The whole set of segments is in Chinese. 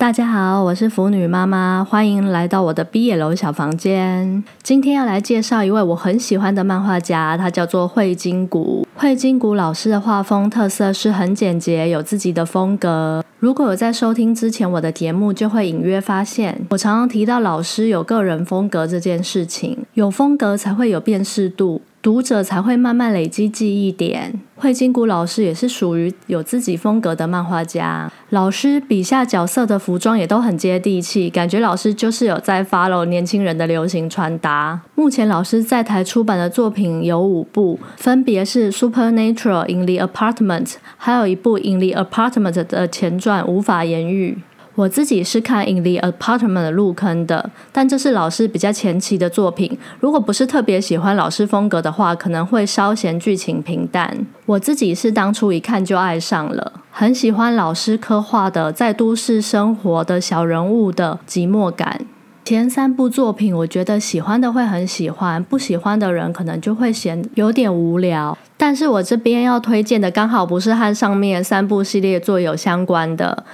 大家好，我是腐女妈妈，欢迎来到我的毕业楼小房间。今天要来介绍一位我很喜欢的漫画家，他叫做惠金谷。惠金谷老师的画风特色是很简洁，有自己的风格。如果有在收听之前我的节目，就会隐约发现，我常常提到老师有个人风格这件事情。有风格才会有辨识度。读者才会慢慢累积记忆点。惠金谷老师也是属于有自己风格的漫画家。老师笔下角色的服装也都很接地气，感觉老师就是有在 follow 年轻人的流行穿搭。目前老师在台出版的作品有五部，分别是《Supernatural in the Apartment》，还有一部《In the Apartment》的前传《无法言喻》。我自己是看《In the Apartment》入坑的，但这是老师比较前期的作品。如果不是特别喜欢老师风格的话，可能会稍嫌剧情平淡。我自己是当初一看就爱上了，很喜欢老师刻画的在都市生活的小人物的寂寞感。前三部作品，我觉得喜欢的会很喜欢，不喜欢的人可能就会嫌有点无聊。但是我这边要推荐的，刚好不是和上面三部系列作有相关的。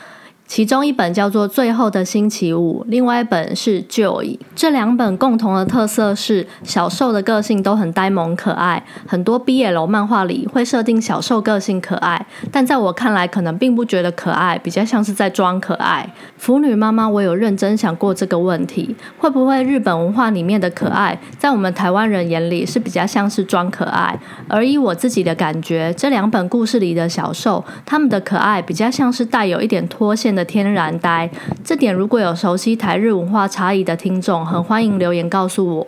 其中一本叫做《最后的星期五》，另外一本是《Joy》。这两本共同的特色是，小受的个性都很呆萌可爱。很多 BL 漫画里会设定小受个性可爱，但在我看来，可能并不觉得可爱，比较像是在装可爱。腐女妈妈，我有认真想过这个问题：会不会日本文化里面的可爱，在我们台湾人眼里是比较像是装可爱？而以我自己的感觉，这两本故事里的小受，他们的可爱比较像是带有一点脱线。的天然呆，这点如果有熟悉台日文化差异的听众，很欢迎留言告诉我。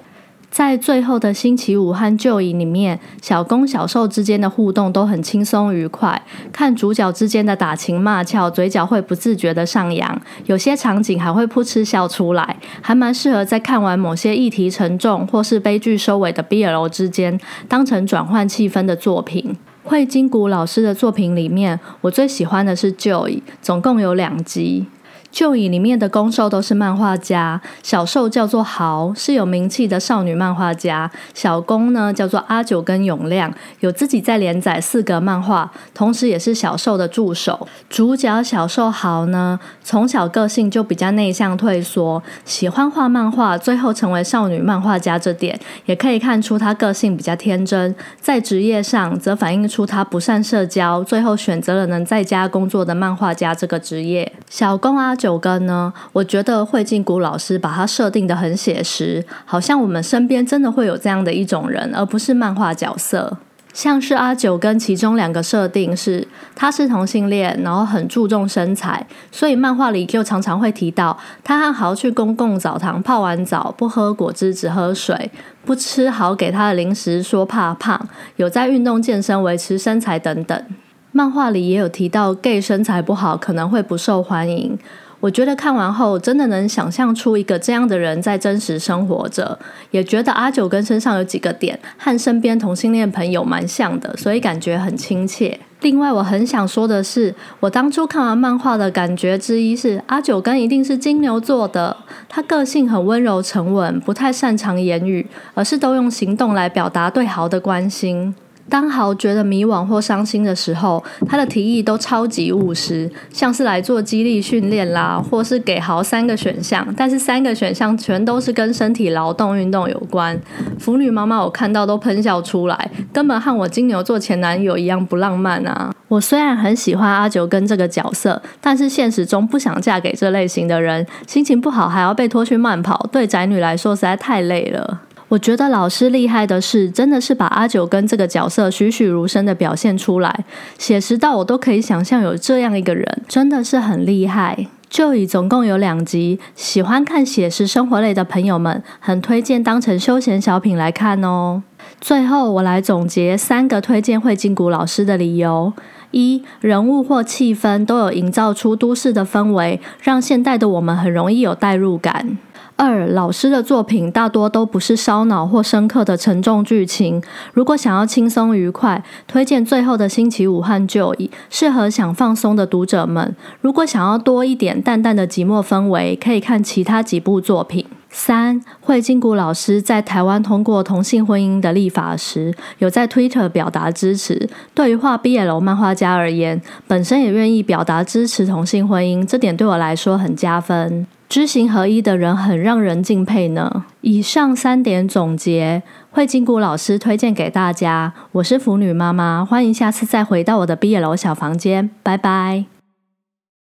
在最后的星期五和旧影里面，小公小受之间的互动都很轻松愉快，看主角之间的打情骂俏，嘴角会不自觉的上扬，有些场景还会噗嗤笑出来，还蛮适合在看完某些议题沉重或是悲剧收尾的 BL 之间，当成转换气氛的作品。惠金谷老师的作品里面，我最喜欢的是《Joy》，总共有两集。旧椅里面的攻受都是漫画家，小受叫做豪，是有名气的少女漫画家；小攻呢叫做阿九跟永亮，有自己在连载四个漫画，同时也是小受的助手。主角小受豪呢，从小个性就比较内向退缩，喜欢画漫画，最后成为少女漫画家这点，也可以看出他个性比较天真。在职业上，则反映出他不善社交，最后选择了能在家工作的漫画家这个职业。小攻啊。九根呢？我觉得惠静谷老师把它设定的很写实，好像我们身边真的会有这样的一种人，而不是漫画角色。像是阿九跟其中两个设定是，他是同性恋，然后很注重身材，所以漫画里就常常会提到他和豪去公共澡堂泡完澡不喝果汁只喝水，不吃豪给他的零食，说怕胖，有在运动健身维持身材等等。漫画里也有提到 gay 身材不好可能会不受欢迎。我觉得看完后，真的能想象出一个这样的人在真实生活着，也觉得阿九跟身上有几个点和身边同性恋朋友蛮像的，所以感觉很亲切。另外，我很想说的是，我当初看完漫画的感觉之一是，阿九跟一定是金牛座的，他个性很温柔沉稳，不太擅长言语，而是都用行动来表达对豪的关心。当豪觉得迷惘或伤心的时候，他的提议都超级务实，像是来做激励训练啦，或是给豪三个选项，但是三个选项全都是跟身体劳动运动有关。腐女妈妈我看到都喷笑出来，根本和我金牛座前男友一样不浪漫啊！我虽然很喜欢阿九跟这个角色，但是现实中不想嫁给这类型的人，心情不好还要被拖去慢跑，对宅女来说实在太累了。我觉得老师厉害的是，真的是把阿九跟这个角色栩栩如生的表现出来，写实到我都可以想象有这样一个人，真的是很厉害。就以总共有两集，喜欢看写实生活类的朋友们，很推荐当成休闲小品来看哦。最后，我来总结三个推荐惠金谷老师的理由：一、人物或气氛都有营造出都市的氛围，让现代的我们很容易有代入感。二老师的作品大多都不是烧脑或深刻的沉重剧情，如果想要轻松愉快，推荐最后的星期五和旧椅，适合想放松的读者们。如果想要多一点淡淡的寂寞氛围，可以看其他几部作品。三，惠金谷老师在台湾通过同性婚姻的立法时，有在 Twitter 表达支持。对于画 BL 漫画家而言，本身也愿意表达支持同性婚姻，这点对我来说很加分。知行合一的人很让人敬佩呢。以上三点总结，会金谷老师推荐给大家。我是腐女妈妈，欢迎下次再回到我的 BL 小房间，拜拜。